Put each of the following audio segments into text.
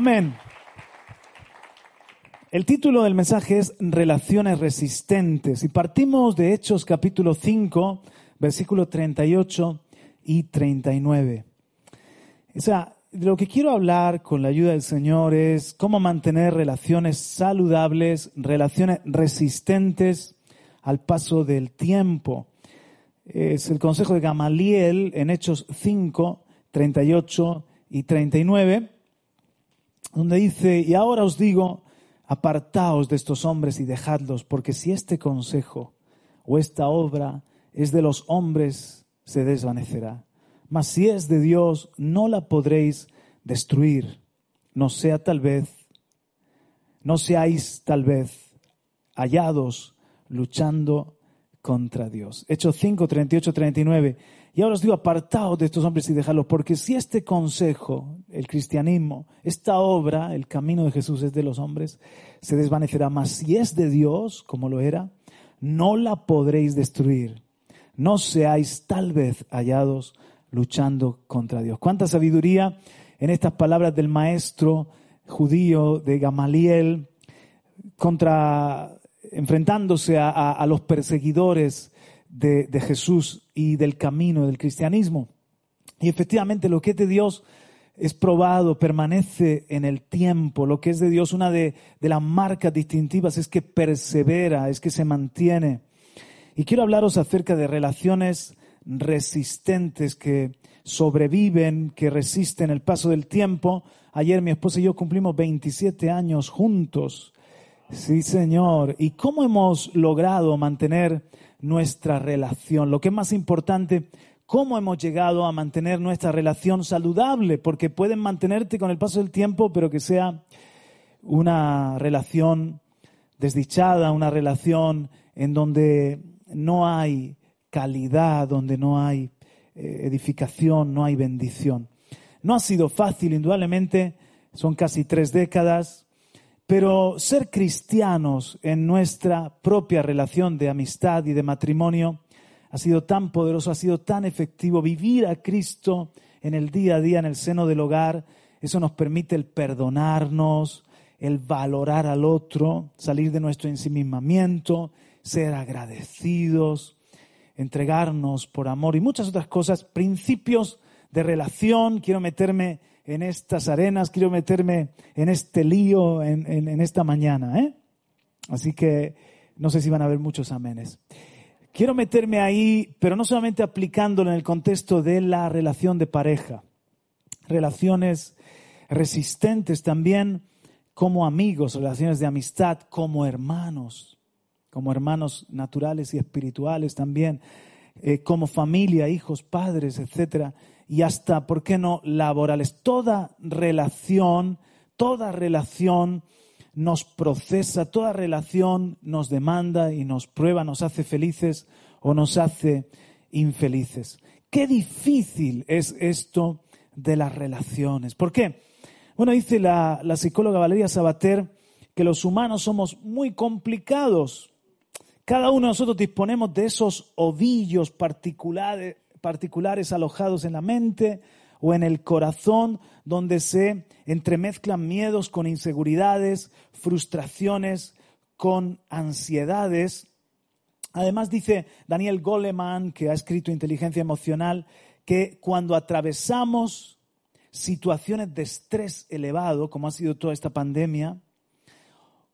Amén. El título del mensaje es Relaciones resistentes y partimos de Hechos capítulo 5, versículos 38 y 39. O sea, lo que quiero hablar con la ayuda del Señor es cómo mantener relaciones saludables, relaciones resistentes al paso del tiempo. Es el consejo de Gamaliel en Hechos 5, 38 y 39 donde dice, y ahora os digo, apartaos de estos hombres y dejadlos, porque si este consejo o esta obra es de los hombres, se desvanecerá. Mas si es de Dios, no la podréis destruir. No sea tal vez, no seáis tal vez hallados luchando contra Dios. Hechos 5, 38, 39. Y ahora os digo, apartaos de estos hombres y dejadlos, porque si este consejo, el cristianismo, esta obra, el camino de Jesús es de los hombres, se desvanecerá. Mas si es de Dios, como lo era, no la podréis destruir. No seáis tal vez hallados luchando contra Dios. Cuánta sabiduría en estas palabras del maestro judío de Gamaliel contra enfrentándose a, los perseguidores de, Jesús y del camino del cristianismo. Y efectivamente lo que es de Dios es probado, permanece en el tiempo. Lo que es de Dios, una de, de las marcas distintivas es que persevera, es que se mantiene. Y quiero hablaros acerca de relaciones resistentes que sobreviven, que resisten el paso del tiempo. Ayer mi esposa y yo cumplimos 27 años juntos Sí, Señor. ¿Y cómo hemos logrado mantener nuestra relación? Lo que es más importante, ¿cómo hemos llegado a mantener nuestra relación saludable? Porque pueden mantenerte con el paso del tiempo, pero que sea una relación desdichada, una relación en donde no hay calidad, donde no hay eh, edificación, no hay bendición. No ha sido fácil, indudablemente, son casi tres décadas, pero ser cristianos en nuestra propia relación de amistad y de matrimonio ha sido tan poderoso, ha sido tan efectivo. Vivir a Cristo en el día a día, en el seno del hogar, eso nos permite el perdonarnos, el valorar al otro, salir de nuestro ensimismamiento, ser agradecidos, entregarnos por amor y muchas otras cosas, principios de relación. Quiero meterme en estas arenas, quiero meterme en este lío en, esta mañana. ¿eh? Así que no sé si van a haber muchos amenes. Quiero meterme ahí, pero no solamente aplicándolo en el contexto de la relación de pareja, relaciones resistentes también como amigos, relaciones de amistad, como hermanos, como hermanos naturales y espirituales también, eh, como familia, hijos, padres, etcétera y hasta, ¿por qué no?, laborales. Toda relación, toda relación nos procesa, toda relación nos demanda y nos prueba, nos hace felices o nos hace infelices. Qué difícil es esto de las relaciones. ¿Por qué? Bueno, dice la, la psicóloga Valeria Sabater que los humanos somos muy complicados. Cada uno de nosotros disponemos de esos ovillos particulares, particulares alojados en la mente o en el corazón, donde se entremezclan miedos con inseguridades, frustraciones con ansiedades. Además dice Daniel Goleman, que ha escrito Inteligencia Emocional, que cuando atravesamos situaciones de estrés elevado, como ha sido toda esta pandemia,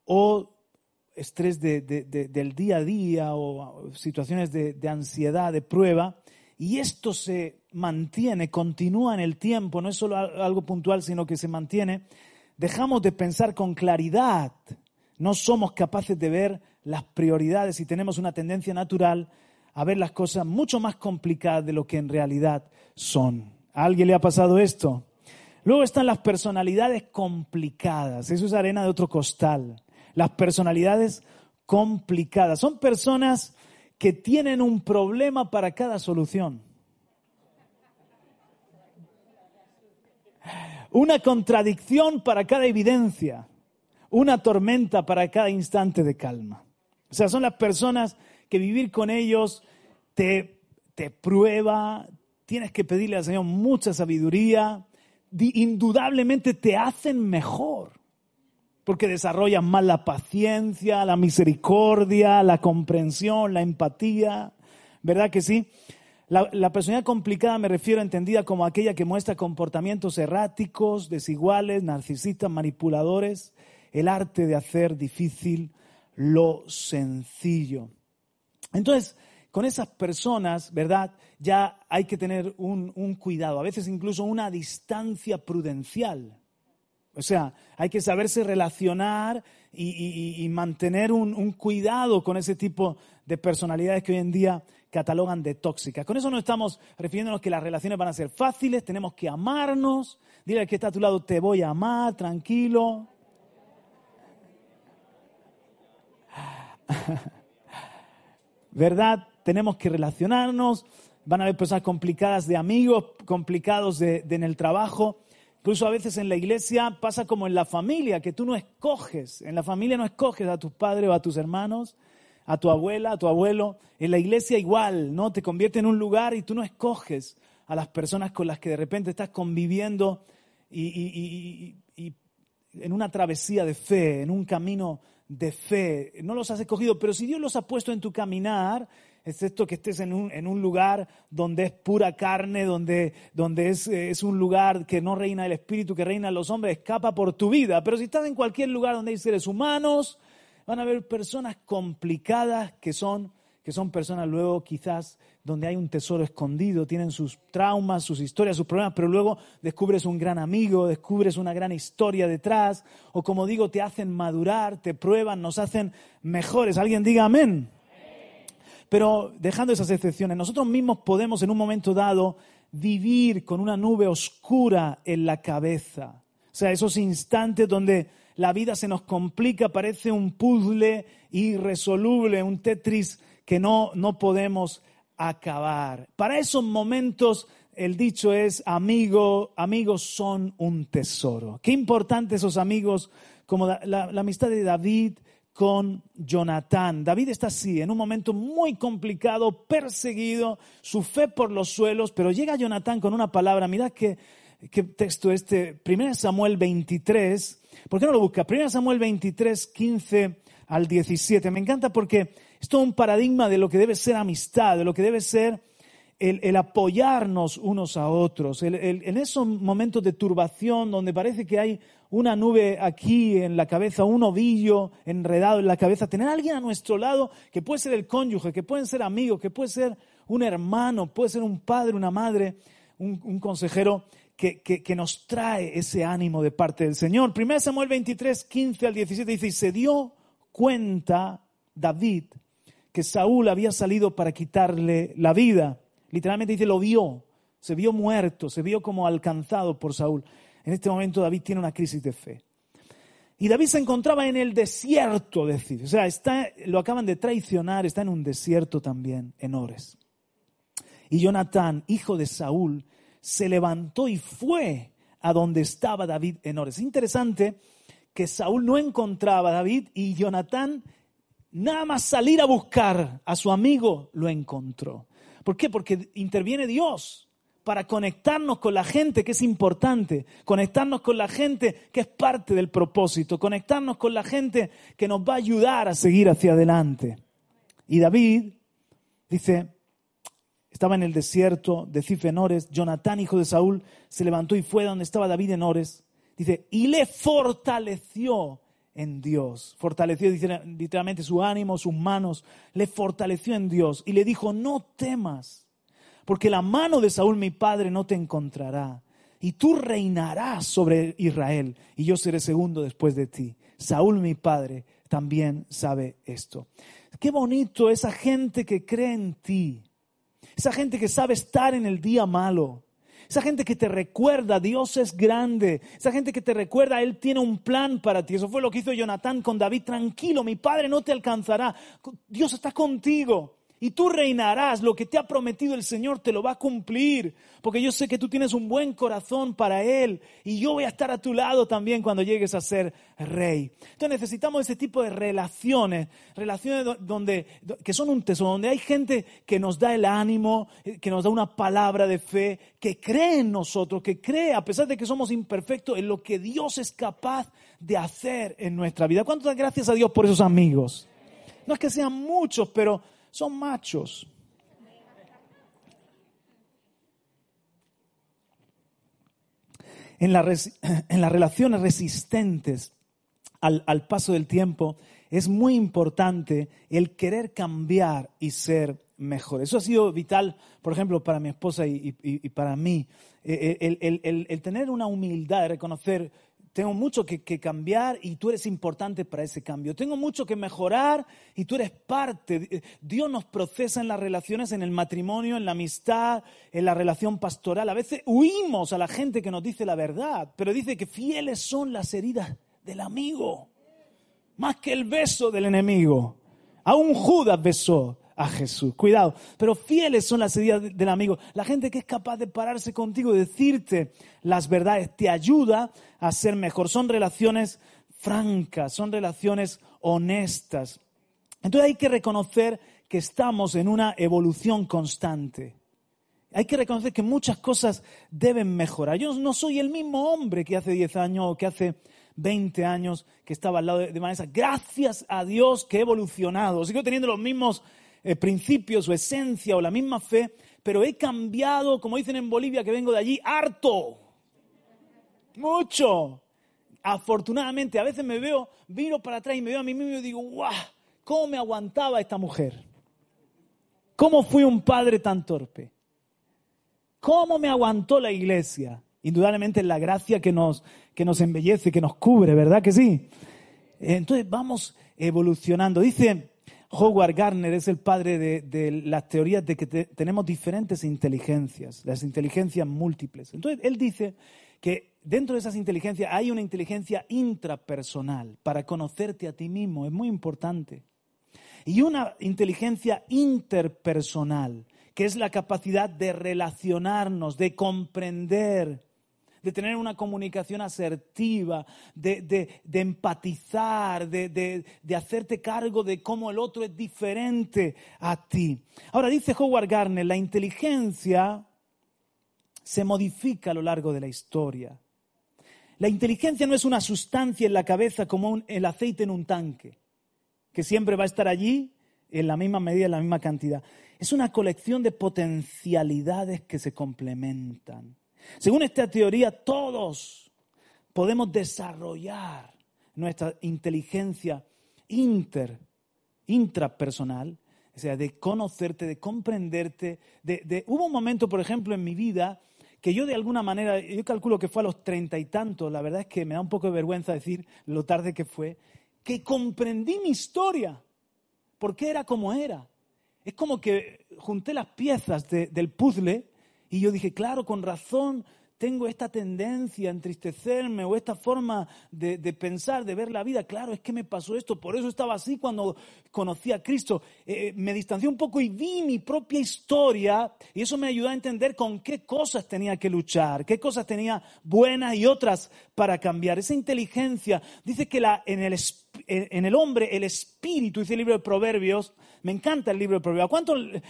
o estrés del día a día o situaciones de ansiedad, de prueba, y esto se mantiene, continúa en el tiempo, no es solo algo puntual, sino que se mantiene, dejamos de pensar con claridad, No somos capaces de ver las prioridades y tenemos una tendencia natural a ver las cosas mucho más complicadas de lo que en realidad son. ¿A alguien le ha pasado esto? Luego están las personalidades complicadas. Eso es arena de otro costal. Las personalidades complicadas. Son personas que tienen un problema para cada solución. Una contradicción para cada evidencia. Una tormenta para cada instante de calma. O sea, son las personas que vivir con ellos te, te prueba, tienes que pedirle al Señor mucha sabiduría, indudablemente te hacen mejor, porque desarrollan más la paciencia, la misericordia, la comprensión, la empatía, ¿verdad que sí? La, la, personalidad complicada me refiero entendida como aquella que muestra comportamientos erráticos, desiguales, narcisistas, manipuladores, el arte de hacer difícil lo sencillo. Entonces, con esas personas, ¿verdad? Ya hay que tener un, cuidado, a veces incluso una distancia prudencial. O sea, hay que saberse relacionar y, mantener un, cuidado con ese tipo de personalidades que hoy en día catalogan de tóxicas. Con eso no estamos refiriéndonos que las relaciones van a ser fáciles, tenemos que amarnos. Dile al que está a tu lado, te voy a amar, tranquilo. ¿Verdad? tenemos que relacionarnos, van a haber personas complicadas de amigos, complicados de, en el trabajo. Incluso a veces en la iglesia pasa como en la familia, que tú no escoges, en la familia no escoges a tus padres o a tus hermanos, a tu abuela, a tu abuelo. En la iglesia igual, ¿no? Te convierte en un lugar y tú no escoges a las personas con las que de repente estás conviviendo y en una travesía de fe, en un camino de fe. No los has escogido, pero si Dios los ha puesto en tu caminar, excepto que estés en un, en un lugar donde es pura carne, donde, donde es, es, un lugar que no reina el espíritu, que reina los hombres, escapa por tu vida. Pero si estás en cualquier lugar donde hay seres humanos, van a haber personas complicadas que son, que son personas luego quizás donde hay un tesoro escondido, tienen sus traumas, sus historias, sus problemas, pero luego descubres un gran amigo, descubres una gran historia detrás, o como digo, te hacen madurar, te prueban, nos hacen mejores. Alguien diga amén. Pero dejando esas excepciones, nosotros mismos podemos en un momento dado vivir con una nube oscura en la cabeza. O sea, esos instantes donde la vida se nos complica, parece un puzzle irresoluble, un Tetris que no, no podemos acabar. Para esos momentos el dicho es, amigo, amigos son un tesoro. Qué importante esos amigos, como la amistad de David con Jonatán. David está así, en un momento muy complicado, perseguido, su fe por los suelos, pero llega Jonatán con una palabra, mirad qué, qué texto este, 1 Samuel 23, ¿por qué no lo busca? 1 Samuel 23, 15 al 17. Me encanta porque es todo un paradigma de lo que debe ser amistad, de lo que debe ser el, apoyarnos unos a otros, en esos momentos de turbación donde parece que hay una nube aquí en la cabeza, un ovillo enredado en la cabeza, tener a alguien a nuestro lado que puede ser el cónyuge, que pueden ser amigos, que puede ser un hermano, puede ser un padre, una madre, un, consejero que, que, nos trae ese ánimo de parte del Señor. 1 Samuel 23, 15 al 17 dice, y se dio cuenta David que Saúl había salido para quitarle la vida. Literalmente dice, lo vio, se vio muerto, se vio como alcanzado por Saúl. En este momento David tiene una crisis de fe. Y David se encontraba en el desierto, decir, o sea, está, lo acaban de traicionar, está en un desierto también, en Ores. Y Jonatán, hijo de Saúl, se levantó y fue a donde estaba David en Ores. Es interesante que Saúl no encontraba a David y Jonatán, nada más salir a buscar a su amigo, lo encontró. ¿Por qué? Porque interviene Dios para conectarnos con la gente que es importante, conectarnos con la gente que es parte del propósito, conectarnos con la gente que nos va a ayudar a seguir hacia adelante. Y David dice, estaba en el desierto de Cif en Ores, Jonatán, hijo de Saúl, se levantó y fue donde estaba David en Ores. Dice, y le fortaleció en Dios. Fortaleció literalmente su ánimo, sus manos, le fortaleció en Dios y le dijo, no temas, porque la mano de Saúl mi padre no te encontrará, y tú reinarás sobre Israel, y yo seré segundo después de ti. Saúl mi padre también sabe esto. Qué bonito esa gente que cree en ti, esa gente que sabe estar en el día malo, esa gente que te recuerda, Dios es grande. Esa gente que te recuerda, Él tiene un plan para ti. Eso fue lo que hizo Jonatán con David. Tranquilo, mi padre no te alcanzará. Dios está contigo. Y tú reinarás, lo que te ha prometido el Señor te lo va a cumplir, porque yo sé que tú tienes un buen corazón para Él y yo voy a estar a tu lado también cuando llegues a ser rey. Entonces necesitamos ese tipo de relaciones, relaciones donde, que son un tesoro, donde hay gente que nos da el ánimo, eh, que nos da una palabra de fe, que cree en nosotros, que cree, a pesar de que somos imperfectos, en lo que Dios es capaz de hacer en nuestra vida. ¿Cuántas gracias a Dios por esos amigos? No es que sean muchos, pero son machos. En, las relaciones resistentes al, paso del tiempo es muy importante el querer cambiar y ser mejor. Eso ha sido vital, por ejemplo, para mi esposa y, para mí. Eh, eh, el, tener una humildad reconocer tengo mucho que, cambiar y tú eres importante para ese cambio. Tengo mucho que mejorar y tú eres parte. Dios nos procesa en las relaciones, en el matrimonio, en la amistad, en la relación pastoral. A veces huimos a la gente que nos dice la verdad, pero dice que fieles son las heridas del amigo, más que el beso del enemigo. Aún Judas besó a Jesús. Cuidado, pero fieles son las heridas del amigo. La gente que es capaz de pararse contigo y decirte las verdades te ayuda a ser mejor. Son relaciones francas, son relaciones honestas. Entonces hay que reconocer que estamos en una evolución constante. Hay que reconocer que muchas cosas deben mejorar. Yo no soy el mismo hombre que hace 10 años o que hace 20 años que estaba al lado de Vanessa. Gracias a Dios que he evolucionado. Sigo teniendo los mismos eh, principios o esencia o la misma fe, pero he cambiado, como dicen en Bolivia, que vengo de allí, harto. Mucho. Afortunadamente, a veces me veo, viro para atrás y me veo a mí mismo y digo, ¡guau! ¿Cómo me aguantaba esta mujer? ¿Cómo fui un padre tan torpe? ¿Cómo me aguantó la iglesia? Indudablemente la gracia que nos, que nos embellece, que nos cubre, ¿verdad que sí? Entonces vamos evolucionando. Dice Howard Gardner es el padre de, las teorías de que tenemos diferentes inteligencias, las inteligencias múltiples. Entonces, él dice que dentro de esas inteligencias hay una inteligencia intrapersonal para conocerte a ti mismo, es muy importante. Y una inteligencia interpersonal, que es la capacidad de relacionarnos, de comprender, de tener una comunicación asertiva, de, empatizar, de, hacerte cargo de cómo el otro es diferente a ti. Ahora dice Howard Gardner, la inteligencia se modifica a lo largo de la historia. La inteligencia no es una sustancia en la cabeza como el aceite en un tanque, que siempre va a estar allí en la misma medida, en la misma cantidad. Es una colección de potencialidades que se complementan. Según esta teoría, todos podemos desarrollar nuestra inteligencia inter, intrapersonal, o sea, de conocerte, de comprenderte. De, Hubo un momento, por ejemplo, en mi vida que yo de alguna manera, yo calculo que fue a los treinta y tantos, la verdad es que me da un poco de vergüenza decir lo tarde que fue, que comprendí mi historia, porque era como era. Es como que junté las piezas del puzzle y yo dije, claro, con razón tengo esta tendencia a entristecerme o esta forma de, pensar, de ver la vida. Claro, es que me pasó esto, por eso estaba así cuando conocí a Cristo. Eh, me distancié un poco y vi mi propia historia y eso me ayudó a entender con qué cosas tenía que luchar, qué cosas tenía buenas y otras para cambiar. Esa inteligencia dice que la, en, el, en el hombre el espíritu, dice el libro de Proverbios, me encanta el libro de Proverbios.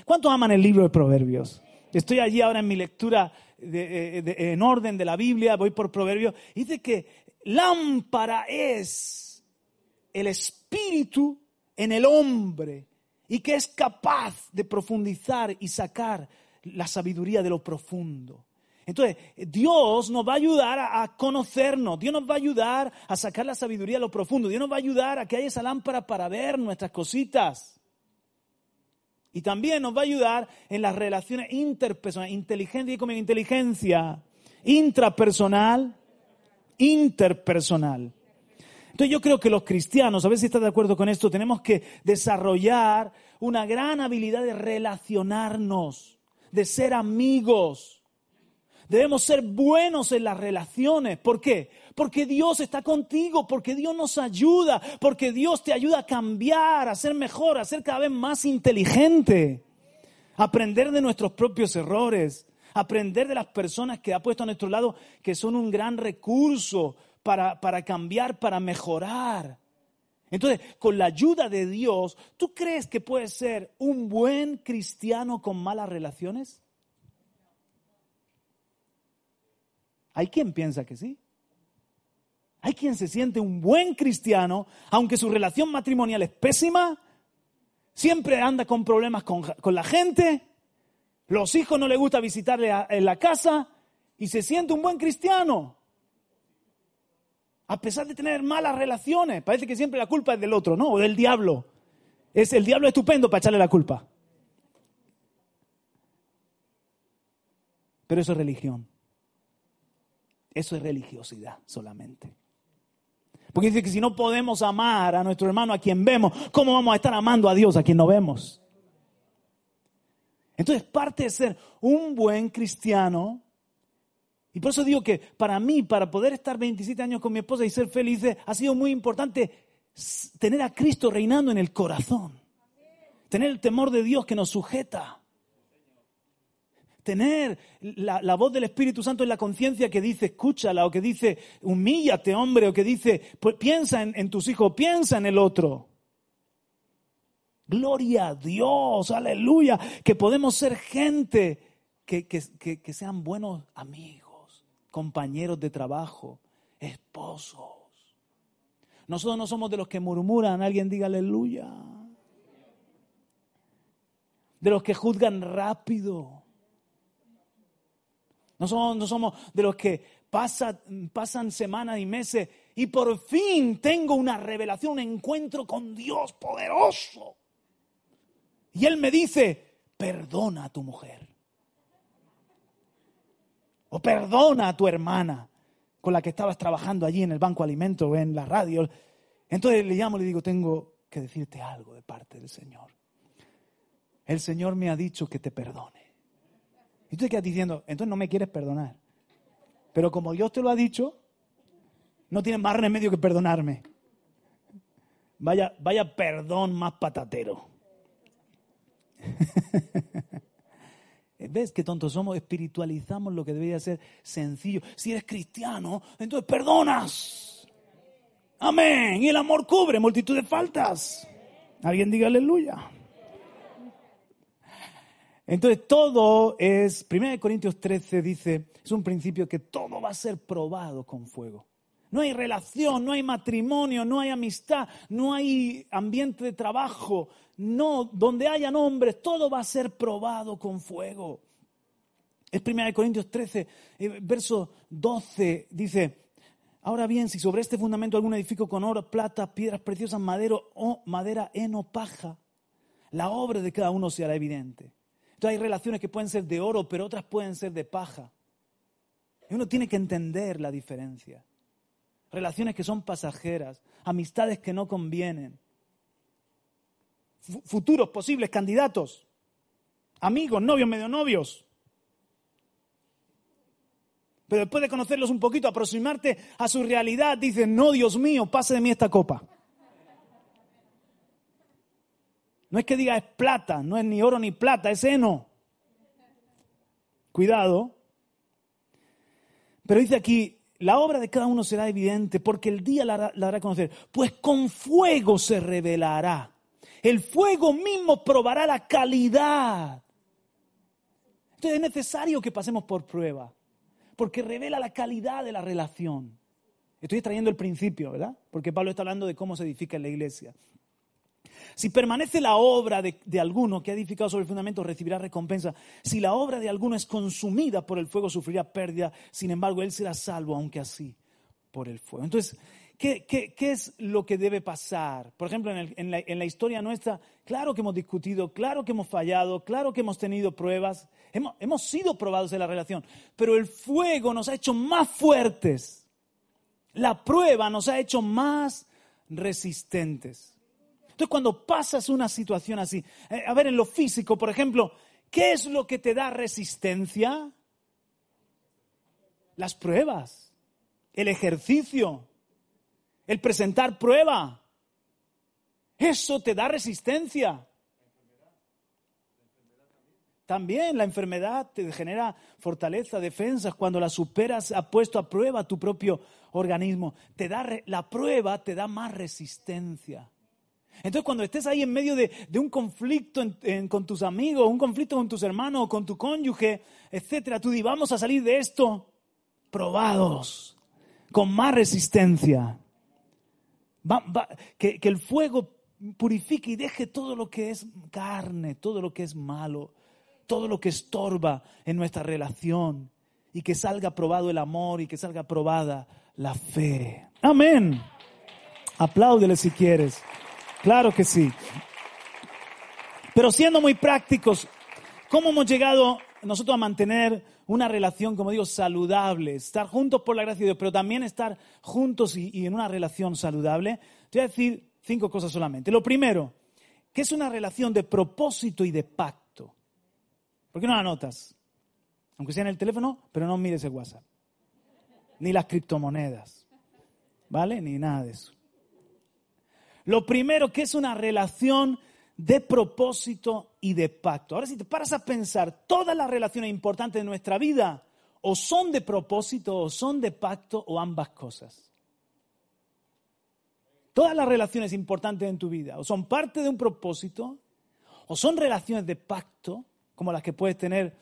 ¿Cuántos aman el libro de Proverbios? Estoy allí ahora en mi lectura en orden de la Biblia, voy por Proverbios, dice que lámpara es el espíritu en el hombre y que es capaz de profundizar y sacar la sabiduría de lo profundo. Entonces, Dios nos va a ayudar a, conocernos, Dios nos va a ayudar a sacar la sabiduría de lo profundo, Dios nos va a ayudar a que haya esa lámpara para ver nuestras cositas. Y también nos va a ayudar en las relaciones interpersonales, inteligencia y como inteligencia intrapersonal, interpersonal. Entonces yo creo que los cristianos, a ver si estás de acuerdo con esto, tenemos que desarrollar una gran habilidad de relacionarnos, de ser amigos. Debemos ser buenos en las relaciones. ¿Por qué? Porque Dios está contigo, porque Dios nos ayuda, porque Dios te ayuda a cambiar, a ser mejor, a ser cada vez más inteligente, aprender de nuestros propios errores, aprender de las personas que ha puesto a nuestro lado, que son un gran recurso para, cambiar, para mejorar. Entonces, con la ayuda de Dios, ¿tú crees que puedes ser un buen cristiano con malas relaciones? Hay quien piensa que sí. Hay quien se siente un buen cristiano, aunque su relación matrimonial es pésima, siempre anda con problemas con, la gente, los hijos no le gusta visitarle en la casa y se siente un buen cristiano. A pesar de tener malas relaciones, parece que siempre la culpa es del otro, ¿no? O del diablo. Es el diablo estupendo para echarle la culpa. Pero eso es religión. Eso es religiosidad solamente. Porque dice que si no podemos amar a nuestro hermano a quien vemos, ¿cómo vamos a estar amando a Dios a quien no vemos? Entonces, parte de ser un buen cristiano y por eso digo que para mí, para poder estar 27 años con mi esposa y ser feliz, ha sido muy importante tener a Cristo reinando en el corazón. Tener el temor de Dios que nos sujeta. Tener la, voz del Espíritu Santo en la conciencia que dice, escúchala, o que dice, humíllate, hombre, o que dice, pues, piensa en, tus hijos, piensa en el otro. Gloria a Dios, aleluya, que podemos ser gente que, que sean buenos amigos compañeros de trabajo, esposos. Nosotros no somos de los que murmuran, alguien diga aleluya. De los que juzgan rápido. No somos, no somos de los que pasan semanas y meses y por fin tengo una revelación, un encuentro con Dios poderoso. Y Él me dice, perdona a tu mujer. O perdona a tu hermana con la que estabas trabajando allí en el banco de alimentos o en la radio. Entonces le llamo y le digo, tengo que decirte algo de parte del Señor. El Señor me ha dicho que te perdone. Y tú te quedas diciendo, entonces no me quieres perdonar. Pero como Dios te lo ha dicho, no tienes más remedio que perdonarme. Vaya, vaya perdón más patatero. ¿Ves qué tontos somos? Espiritualizamos lo que debería ser sencillo. Si eres cristiano, entonces perdonas. Amén. Y el amor cubre multitud de faltas. Alguien diga aleluya. Entonces todo es, 1 Corintios 13 dice, es un principio que todo va a ser probado con fuego. No hay relación, no hay matrimonio, no hay amistad, no hay ambiente de trabajo, no, donde haya hombres, todo va a ser probado con fuego. Es 1 Corintios 13, eh, verso 12, dice, ahora bien, si sobre este fundamento algún edificio con oro, plata, piedras preciosas, madero, o madera, heno, paja, la obra de cada uno será evidente. Entonces hay relaciones que pueden ser de oro, pero otras pueden ser de paja. Y uno tiene que entender la diferencia. Relaciones que son pasajeras, amistades que no convienen futuros posibles candidatos, amigos, novios, medio novios. Pero después de conocerlos un poquito, aproximarte a su realidad, dices, no, Dios mío, pase de mí esta copa. No es que diga es plata, no es ni oro ni plata, es heno. Cuidado. Pero dice aquí, la obra de cada uno será evidente porque el día la, la hará conocer, pues con fuego se revelará el fuego mismo probará la calidad. Entonces es necesario que pasemos por prueba, porque revela la calidad de la relación. Estoy extrayendo el principio, ¿verdad? Porque Pablo está hablando de cómo se edifica la iglesia. Si permanece la obra de, de, alguno que ha edificado sobre el fundamento, recibirá recompensa. Si la obra de alguno es consumida por el fuego, sufrirá pérdida. Sin embargo, él será salvo, aunque así, por el fuego. Entonces, ¿Qué, es lo que debe pasar? Por ejemplo, en, la, historia nuestra, claro que hemos discutido, claro que hemos fallado, claro que hemos tenido pruebas, hemos, hemos sido probados en la relación, pero el fuego nos ha hecho más fuertes. La prueba nos ha hecho más resistentes. Entonces, cuando pasas una situación así, eh, a ver, en lo físico, por ejemplo, ¿qué es lo que te da resistencia? Las pruebas, el ejercicio, el presentar prueba. Eso te da resistencia. También la enfermedad te genera fortaleza, defensas. Cuando la superas, ha puesto a prueba tu propio organismo. Te da la prueba te da más resistencia. Entonces, cuando estés ahí en medio de, un conflicto con tus amigos, un conflicto con tus hermanos, con tu cónyuge, etcétera, tú di, vamos a salir de esto probados, con más resistencia. que, que el fuego purifique y deje todo lo que es carne, todo lo que es malo todo lo que estorba en nuestra relación y que salga probado el amor y que salga probada la fe. Amén. Apláudele si quieres. Claro que sí. Pero siendo muy prácticos, ¿cómo hemos llegado nosotros a mantener una relación, como digo, saludable? Estar juntos por la gracia de Dios, pero también estar juntos y, en una relación saludable. Te voy a decir cinco cosas solamente. Lo primero, que es una relación de propósito y de pacto. ¿Por qué no la anotas? Aunque sea en el teléfono, pero no mires el WhatsApp. Ni las criptomonedas. ¿Vale? Ni nada de eso. Lo primero que es una relación de propósito y de pacto. Ahora si te paras a pensar, todas las relaciones importantes de nuestra vida o son de propósito o son de pacto o ambas cosas. Todas las relaciones importantes en tu vida o son parte de un propósito o son relaciones de pacto como las que puedes tener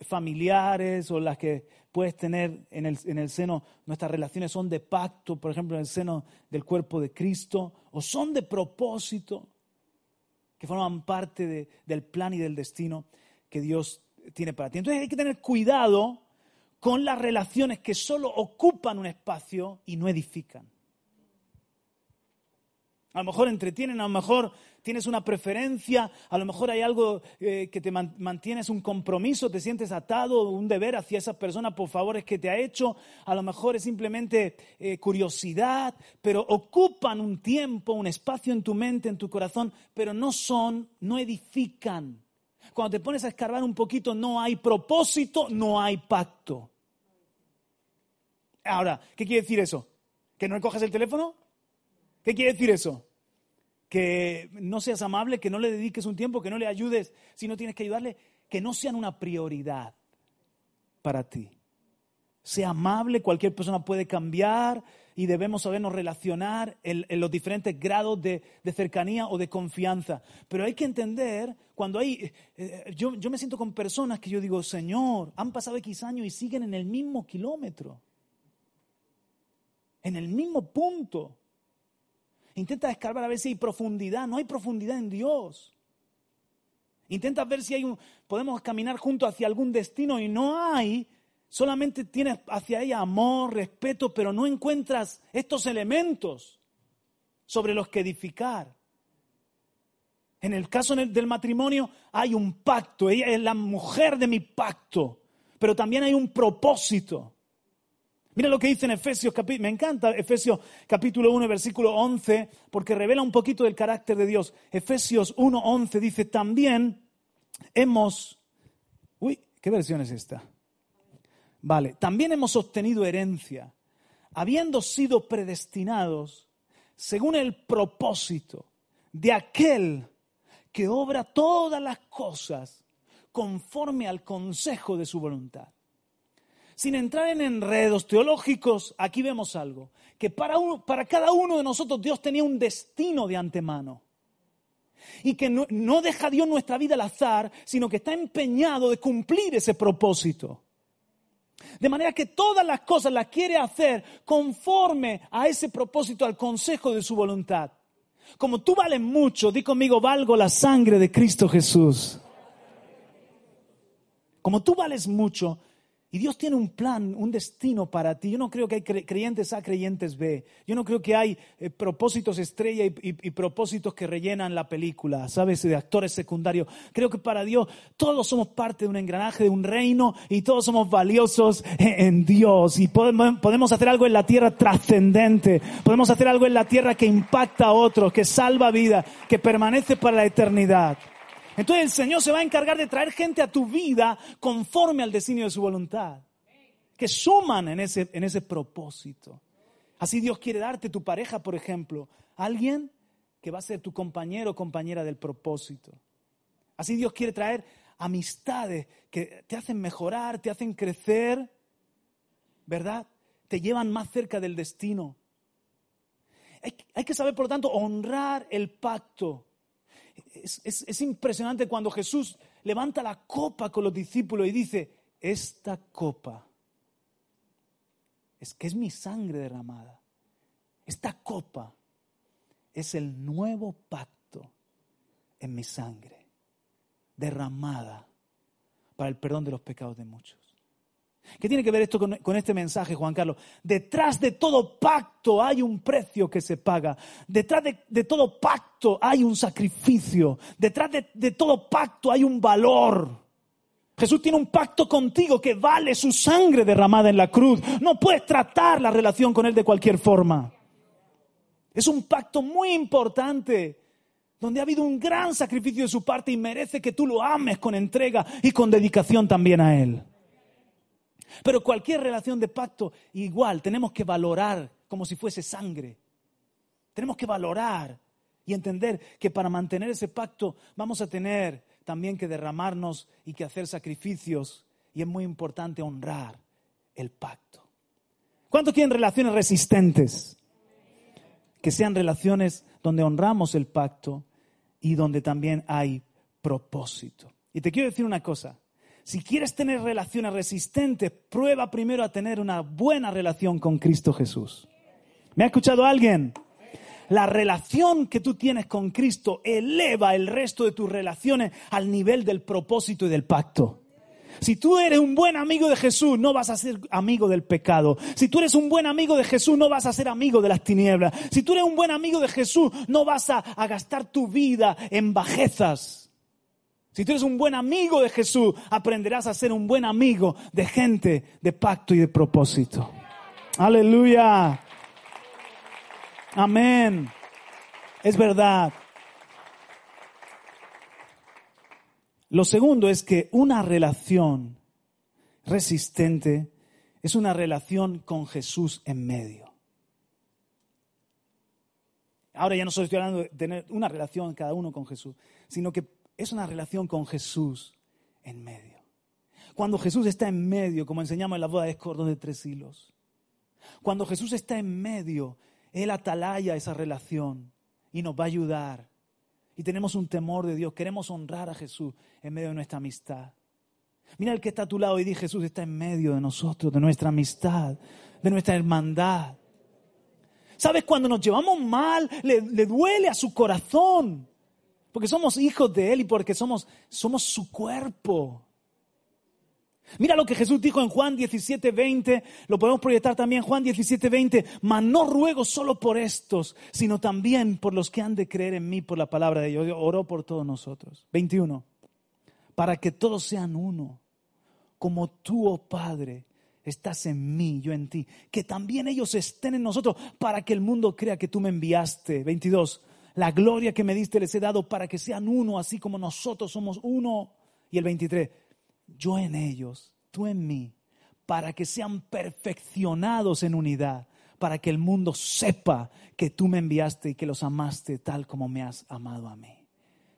familiares o las que puedes tener en el, en el, seno, nuestras relaciones son de pacto, por ejemplo, en el seno del cuerpo de Cristo, o son de propósito, que forman parte del plan y del destino que Dios tiene para ti. Entonces hay que tener cuidado con las relaciones que solo ocupan un espacio y no edifican. A lo mejor entretienen, a lo mejor tienes una preferencia, a lo mejor hay algo eh, que te mantienes un compromiso, te sientes atado, un deber hacia esa persona por favores que te ha hecho, a lo mejor es simplemente eh, curiosidad, pero ocupan un tiempo, un espacio en tu mente, en tu corazón, pero no son, no edifican. Cuando te pones a escarbar un poquito, no hay propósito, no hay pacto. Ahora, ¿qué quiere decir eso? ¿Que no coges el teléfono? ¿Qué quiere decir eso? Que no seas amable, que no le dediques un tiempo, que no le ayudes si no tienes que ayudarle, que no sean una prioridad para ti. Sea amable, cualquier persona puede cambiar y debemos sabernos relacionar en, los diferentes grados de, cercanía o de confianza. Pero hay que entender, cuando hay, eh, eh, yo, yo me siento con personas que yo digo, Señor, han pasado X años y siguen en el mismo kilómetro, en el mismo punto. Intenta escarbar a ver si hay profundidad. No hay profundidad en Dios. Intenta ver si hay un, podemos caminar juntos hacia algún destino y no hay. Solamente tienes hacia ella amor, respeto, pero no encuentras estos elementos sobre los que edificar. En el caso del matrimonio hay un pacto, ella es la mujer de mi pacto, pero también hay un propósito. Mira lo que dice en Efesios, me encanta Efesios capítulo 1, versículo 11, porque revela un poquito del carácter de Dios. Efesios 1, 11 dice, también hemos... Uy, ¿qué versión es esta? Vale, también hemos obtenido herencia, habiendo sido predestinados según el propósito de aquel que obra todas las cosas conforme al consejo de su voluntad sin entrar en enredos teológicos, aquí vemos algo, que para, para cada uno de nosotros Dios tenía un destino de antemano. Y que no, no deja Dios nuestra vida al azar, sino que está empeñado de cumplir ese propósito. De manera que todas las cosas las quiere hacer conforme a ese propósito, al consejo de su voluntad. Como tú vales mucho, di conmigo, valgo la sangre de Cristo Jesús. Como tú vales mucho, Y Dios tiene un plan, un destino para ti. Yo no creo que hay creyentes A, creyentes B. Yo no creo que hay eh, propósitos estrella y, propósitos que rellenan la película, ¿sabes? De actores secundarios. Creo que para Dios todos somos parte de un engranaje, de un reino y todos somos valiosos en Dios. Y podemos, podemos hacer algo en la tierra trascendente. Podemos hacer algo en la tierra que impacta a otros, que salva vida, que permanece para la eternidad. Entonces el Señor se va a encargar de traer gente a tu vida conforme al designio de su voluntad, que suman en ese, en ese propósito. Así Dios quiere darte tu pareja, por ejemplo, alguien que va a ser tu compañero o compañera del propósito. Así Dios quiere traer amistades que te hacen mejorar, te hacen crecer, ¿verdad? Te llevan más cerca del destino. Hay, hay que saber, por lo tanto, honrar el pacto es, impresionante cuando Jesús levanta la copa con los discípulos y dice, esta copa es que es mi sangre derramada. Esta copa es el nuevo pacto en mi sangre, derramada para el perdón de los pecados de muchos. ¿Qué tiene que ver esto con, este mensaje, Juan Carlos? Detrás de todo pacto hay un precio que se paga. Detrás de, todo pacto hay un sacrificio. Detrás de, de todo pacto hay un valor. Jesús tiene un pacto contigo que vale su sangre derramada en la cruz. No puedes tratar la relación con Él de cualquier forma. Es un pacto muy importante, donde ha habido un gran sacrificio de su parte y merece que tú lo ames con entrega y con dedicación también a Él. Pero cualquier relación de pacto, igual, tenemos que valorar como si fuese sangre. Tenemos que valorar y entender que para mantener ese pacto vamos a tener también que derramarnos y que hacer sacrificios. Y es muy importante honrar el pacto. ¿Cuántos quieren relaciones resistentes? Que sean relaciones donde honramos el pacto y donde también hay propósito. Y te quiero decir una cosa, si quieres tener relaciones resistentes, prueba primero a tener una buena relación con Cristo Jesús. ¿Me ha escuchado alguien? La relación que tú tienes con Cristo eleva el resto de tus relaciones al nivel del propósito y del pacto. Si tú eres un buen amigo de Jesús, no vas a ser amigo del pecado. Si tú eres un buen amigo de Jesús, no vas a ser amigo de las tinieblas. Si tú eres un buen amigo de Jesús, no vas a, a gastar tu vida en bajezas. Si tú eres un buen amigo de Jesús, aprenderás a ser un buen amigo de gente de pacto y de propósito. Aleluya. Amén. Es verdad. Lo segundo es que una relación resistente es una relación con Jesús en medio. Ahora ya no estoy hablando de tener una relación cada uno con Jesús, sino que es una relación con Jesús en medio. Cuando Jesús está en medio, como enseñamos en la boda de cordón de tres hilos. Cuando Jesús está en medio, Él atalaya esa relación y nos va a ayudar. Y tenemos un temor de Dios, queremos honrar a Jesús en medio de nuestra amistad. Mira el que está a tu lado y di Jesús está en medio de nosotros, de nuestra amistad, de nuestra hermandad. ¿Sabes? Cuando nos llevamos mal, le, le duele a su corazón. Porque somos hijos de Él y porque somos, somos su cuerpo. Mira lo que Jesús dijo en Juan 17, 20, lo podemos proyectar también Juan 17, 20, mas no ruego solo por estos, sino también por los que han de creer en mí por la palabra de Dios. Oró por todos nosotros. 21, para que todos sean uno, como tú, oh Padre, estás en mí, yo en ti, que también ellos estén en nosotros, para que el mundo crea que tú me enviaste. 22, la gloria que me diste les he dado para que sean uno, así como nosotros somos uno. Y el 23, yo en ellos, tú en mí, para que sean perfeccionados en unidad, para que el mundo sepa que tú me enviaste y que los amaste tal como me has amado a mí.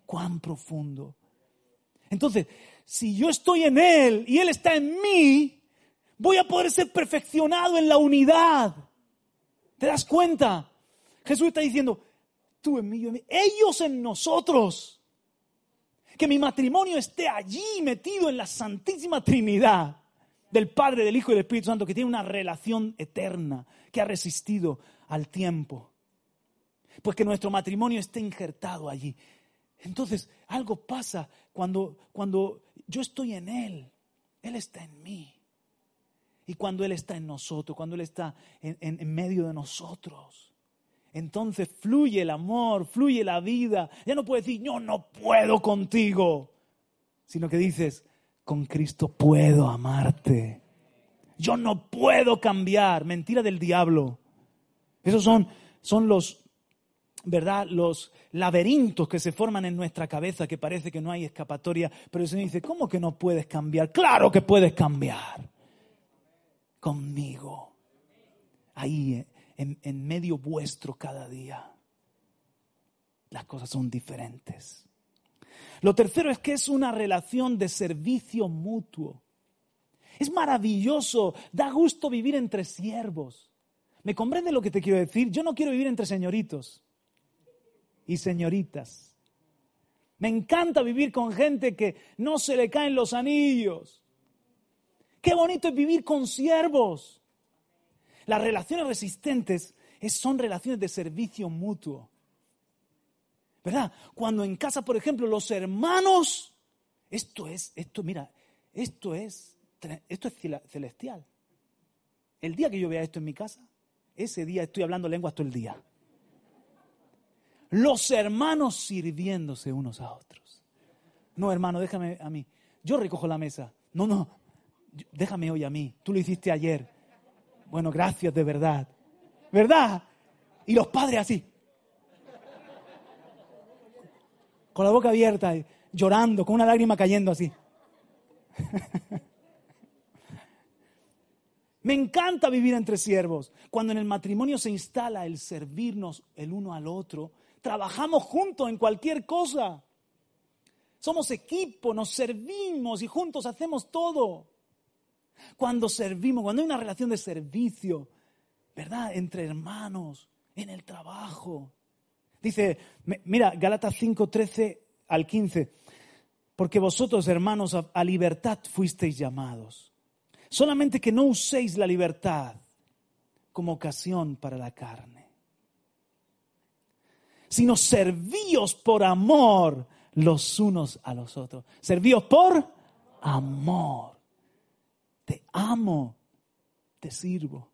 Cuán profundo. Entonces, si yo estoy en Él y Él está en mí, voy a poder ser perfeccionado en la unidad. ¿Te das cuenta? Jesús está diciendo, tú en mí, en mí, ellos en nosotros. Que mi matrimonio esté allí metido en la Santísima Trinidad del Padre, del Hijo y del Espíritu Santo, que tiene una relación eterna, que ha resistido al tiempo. Pues que nuestro matrimonio esté injertado allí. Entonces, algo pasa cuando, cuando yo estoy en Él, Él está en mí. Y cuando Él está en nosotros, cuando Él está en medio de nosotros, entonces fluye el amor, fluye la vida. Ya no puedes decir, yo no puedo contigo, sino que dices, con Cristo puedo amarte. Yo no puedo cambiar. Mentira del diablo. Esos son, son los, ¿verdad? Los laberintos que se forman en nuestra cabeza que parece que no hay escapatoria. Pero el Señor dice, ¿cómo que no puedes cambiar? Claro que puedes cambiar. Conmigo. Ahí, en, medio vuestro cada día. Las cosas son diferentes. Lo tercero es que es una relación de servicio mutuo. Es maravilloso, da gusto vivir entre siervos. ¿Me comprende lo que te quiero decir? Yo no quiero vivir entre señoritos y señoritas. Me encanta vivir con gente que no se le caen los anillos. Qué bonito es vivir con siervos. Las relaciones resistentes son relaciones de servicio mutuo. ¿Verdad? Cuando en casa, por ejemplo, los hermanos, esto es, esto, mira, esto es, esto es celestial. El día que yo vea esto en mi casa, ese día estoy hablando lenguas todo el día. Los hermanos sirviéndose unos a otros. No, hermano, déjame a mí. Yo recojo la mesa. No, no, déjame hoy a mí. Tú lo hiciste ayer. Bueno, gracias de verdad. ¿Verdad? Y los padres así. Con la boca abierta, llorando, con una lágrima cayendo así. Me encanta vivir entre siervos. Cuando en el matrimonio se instala el servirnos el uno al otro, trabajamos juntos en cualquier cosa. Somos equipo, nos servimos y juntos hacemos todo. Cuando servimos, cuando hay una relación de servicio, ¿verdad? Entre hermanos, en el trabajo. Dice, mira, Galatas 5, 13 al 15, porque vosotros, hermanos, a libertad fuisteis llamados Solamente que no uséis la libertad como ocasión para la carne, sino servíos por amor los unos a los otros. Servíos por amor. Te amo, te sirvo.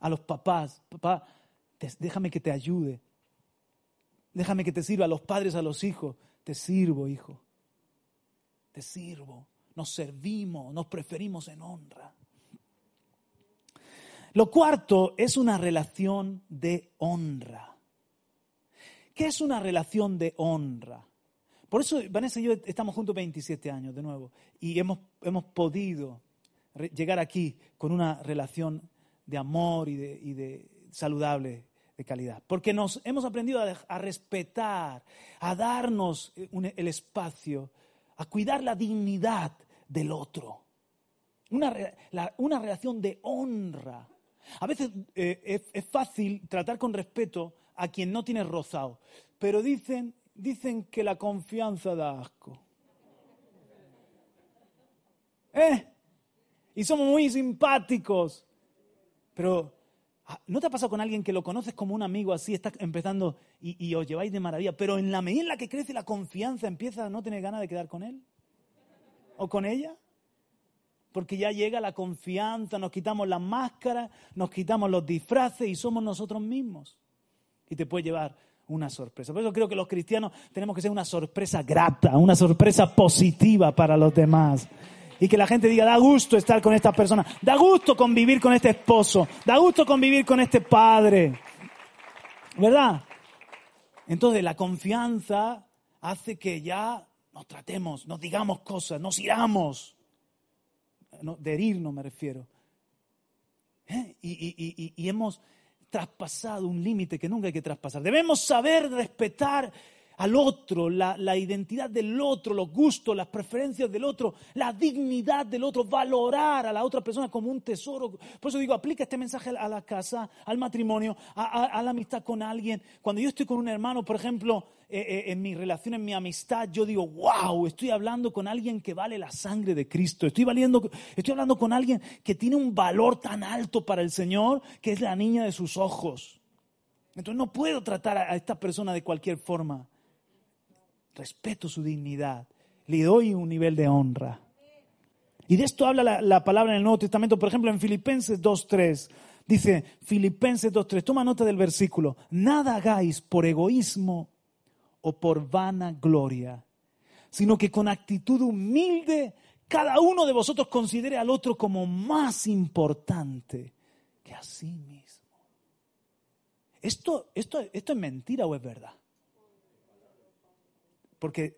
A los papás, papá, déjame que te ayude. Déjame que te sirva a los padres, a los hijos. Te sirvo, hijo. Te sirvo nos servimos, nos preferimos en honra. Lo cuarto es una relación de honra. ¿Qué es una relación de honra? Por eso Vanessa y yo estamos juntos 27 años de nuevo y hemos, hemos podido llegar aquí con una relación de amor y de, y de saludable de calidad. Porque nos hemos aprendido a, respetar, a darnos el espacio a cuidar la dignidad del otro. Una, una relación de honra. A veces eh, es, fácil tratar con respeto a quien no tiene rozado, pero dicen, dicen que la confianza da asco. ¿Eh? Y somos muy simpáticos. Pero, ah, ¿no te ha pasado con alguien que lo conoces como un amigo así, estás empezando y, y os lleváis de maravilla, pero en la medida en la que crece la confianza empieza a no tener ganas de quedar con él? o con ella? Porque ya llega la confianza, nos quitamos las máscaras, nos quitamos los disfraces y somos nosotros mismos. Y te puede llevar una sorpresa. Por eso creo que los cristianos tenemos que ser una sorpresa grata, una sorpresa positiva para los demás. Y que la gente diga, da gusto estar con esta persona, da gusto convivir con este esposo, da gusto convivir con este padre. ¿Verdad? Entonces la confianza hace que ya nos tratemos, nos digamos cosas, nos iramos. de herirnos me refiero. ¿Eh? y hemos traspasado un límite que nunca hay que traspasar. Debemos saber respetar al otro, la, identidad del otro, los gustos, las preferencias del otro, la dignidad del otro, valorar a la otra persona como un tesoro. Por eso digo, aplica este mensaje a la casa, al matrimonio, a, la amistad con alguien. Cuando yo estoy con un hermano, por ejemplo, eh, eh, en mi relación, en mi amistad, yo digo, wow, estoy hablando con alguien que vale la sangre de Cristo. Estoy, valiendo, estoy hablando con alguien que tiene un valor tan alto para el Señor, que es la niña de sus ojos. Entonces no puedo tratar a esta persona de cualquier forma respeto su dignidad, le doy un nivel de honra. Y de esto habla la, la palabra en el Nuevo Testamento, por ejemplo, en Filipenses 2.3. Dice Filipenses 2.3, toma nota del versículo, nada hagáis por egoísmo o por vana gloria, sino que con actitud humilde cada uno de vosotros considere al otro como más importante que a sí mismo. ¿Esto, esto, esto es mentira o es verdad? Porque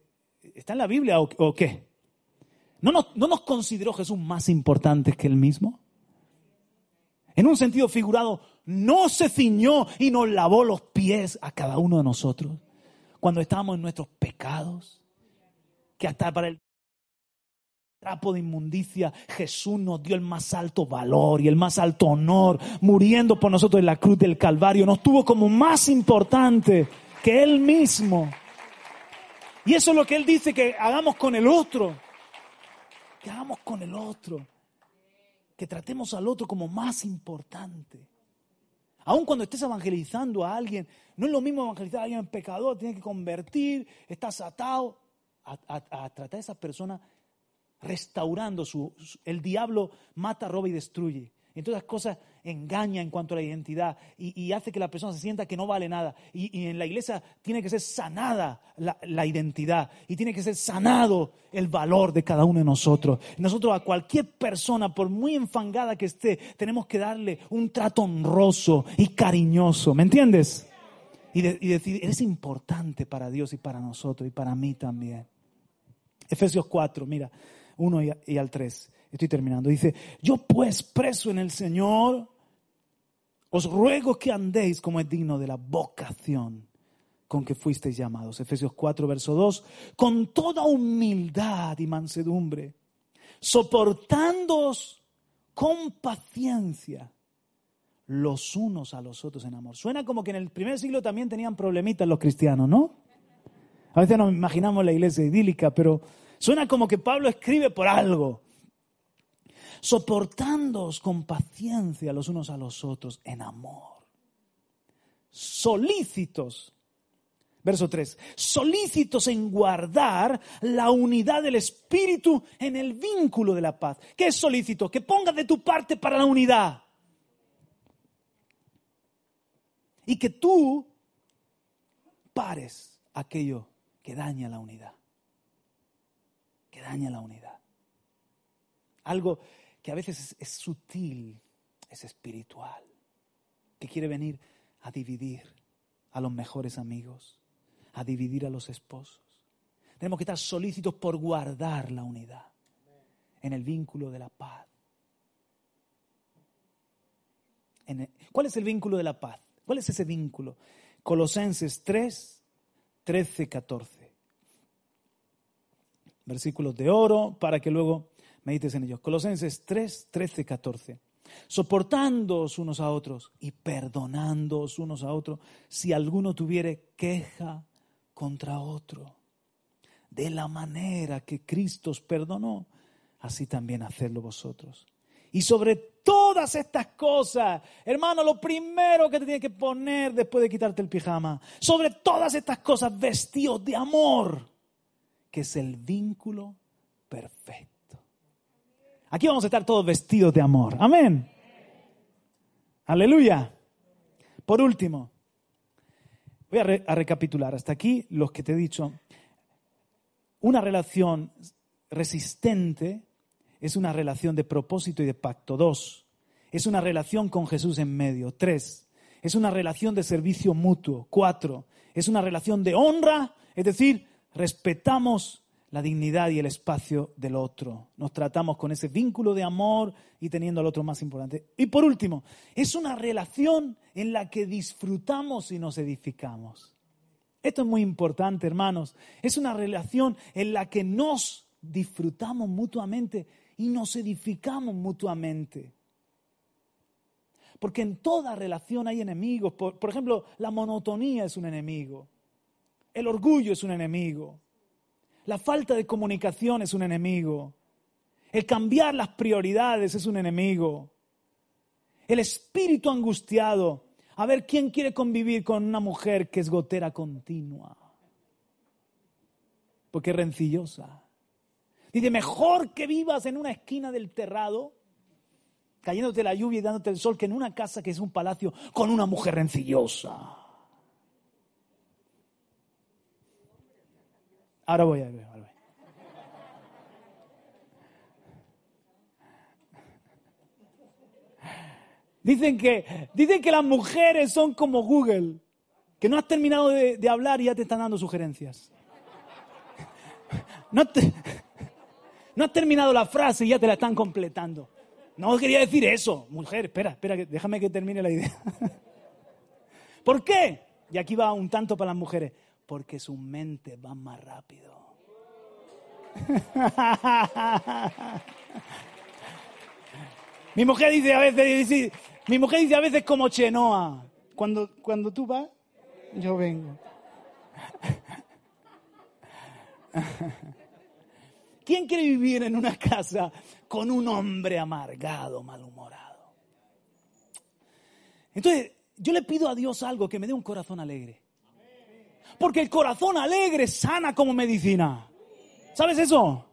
está en la Biblia o, qué? ¿No nos, ¿No nos consideró Jesús más importantes que él mismo? En un sentido figurado, no se ciñó y nos lavó los pies a cada uno de nosotros cuando estábamos en nuestros pecados, que hasta para el trapo de inmundicia, Jesús nos dio el más alto valor y el más alto honor, muriendo por nosotros en la cruz del Calvario. Nos tuvo como más importante que Él mismo. Y eso es lo que Él dice que hagamos con el otro. Que hagamos con el otro. Que tratemos al otro como más importante. Aun cuando estés evangelizando a alguien, no es lo mismo evangelizar a alguien pecador, tiene que convertir, estás atado a, tratar a esa persona restaurando su, El diablo mata, roba y destruye. Entonces las cosas engaña en cuanto a la identidad y, hace que la persona se sienta que no vale nada. Y, en la iglesia tiene que ser sanada la, identidad y tiene que ser sanado el valor de cada uno de nosotros. Nosotros a cualquier persona, por muy enfangada que esté, tenemos que darle un trato honroso y cariñoso. ¿Me entiendes? Y, y decir, eres importante para Dios y para nosotros y para mí también. Efesios 4, mira. 1 y al 3. Estoy terminando. Dice, yo pues preso en el Señor, os ruego que andéis como es digno de la vocación con que fuisteis llamados. Efesios 4, verso 2, con toda humildad y mansedumbre, soportándoos con paciencia los unos a los otros en amor. Suena como que en el primer siglo también tenían problemitas los cristianos, ¿no? A veces nos imaginamos la iglesia idílica, pero Suena como que Pablo escribe por algo. Soportándoos con paciencia los unos a los otros en amor. Solícitos. Verso 3. Solícitos en guardar la unidad del Espíritu en el vínculo de la paz. ¿Qué es solícito? Que pongas de tu parte para la unidad. Y que tú pares aquello que daña la unidad que daña la unidad. Algo que a veces es, sutil, es espiritual, que quiere venir a dividir a los mejores amigos, a dividir a los esposos. Tenemos que estar solícitos por guardar la unidad en el vínculo de la paz. ¿Cuál es el vínculo de la paz? ¿Cuál es ese vínculo? Colosenses 3, 13, 14 versículos de oro, para que luego medites en ellos. Colosenses 3, 13, 14. Soportándoos unos a otros y perdonándoos unos a otros si alguno tuviere queja contra otro. De la manera que Cristo os perdonó, así también hacedlo vosotros. Y sobre todas estas cosas, hermano, lo primero que te tienes que poner después de quitarte el pijama, sobre todas estas cosas, vestidos de amor que es el vínculo perfecto. Aquí vamos a estar todos vestidos de amor. Amén. Aleluya. Por último, voy a, recapitular hasta aquí los que te he dicho. Una relación resistente es una relación de propósito y de pacto. Dos, es una relación con Jesús en medio. Tres, es una relación de servicio mutuo. Cuatro, es una relación de honra, es decir, respetamos la dignidad y el espacio del otro. Nos tratamos con ese vínculo de amor y teniendo al otro más importante. Y por último, es una relación en la que disfrutamos y nos edificamos. Esto es muy importante, hermanos. Es una relación en la que nos disfrutamos mutuamente y nos edificamos mutuamente. Porque en toda relación hay enemigos. Por, ejemplo, la monotonía es un enemigo. El orgullo es un enemigo. La falta de comunicación es un enemigo. El cambiar las prioridades es un enemigo. El espíritu angustiado. A ver quién quiere convivir con una mujer que es gotera continua. Porque es rencillosa. Dice, mejor que vivas en una esquina del terrado, cayéndote la lluvia y dándote el sol, que en una casa que es un palacio con una mujer rencillosa. Ahora voy a ver. Ahora voy. Dicen que, dicen que las mujeres son como Google, que no has terminado de, hablar y ya te están dando sugerencias. No, no has terminado la frase y ya te la están completando. No quería decir eso, mujer, espera, espera, déjame que termine la idea. ¿Por qué? Y aquí va un tanto para las mujeres. Porque su mente va más rápido. Mi mujer dice a veces, mi mujer dice a veces como Chenoa, cuando, cuando tú vas, yo vengo. ¿Quién quiere vivir en una casa con un hombre amargado, malhumorado? Entonces, yo le pido a Dios algo, que me dé un corazón alegre. Porque el corazón alegre sana como medicina. ¿Sabes eso?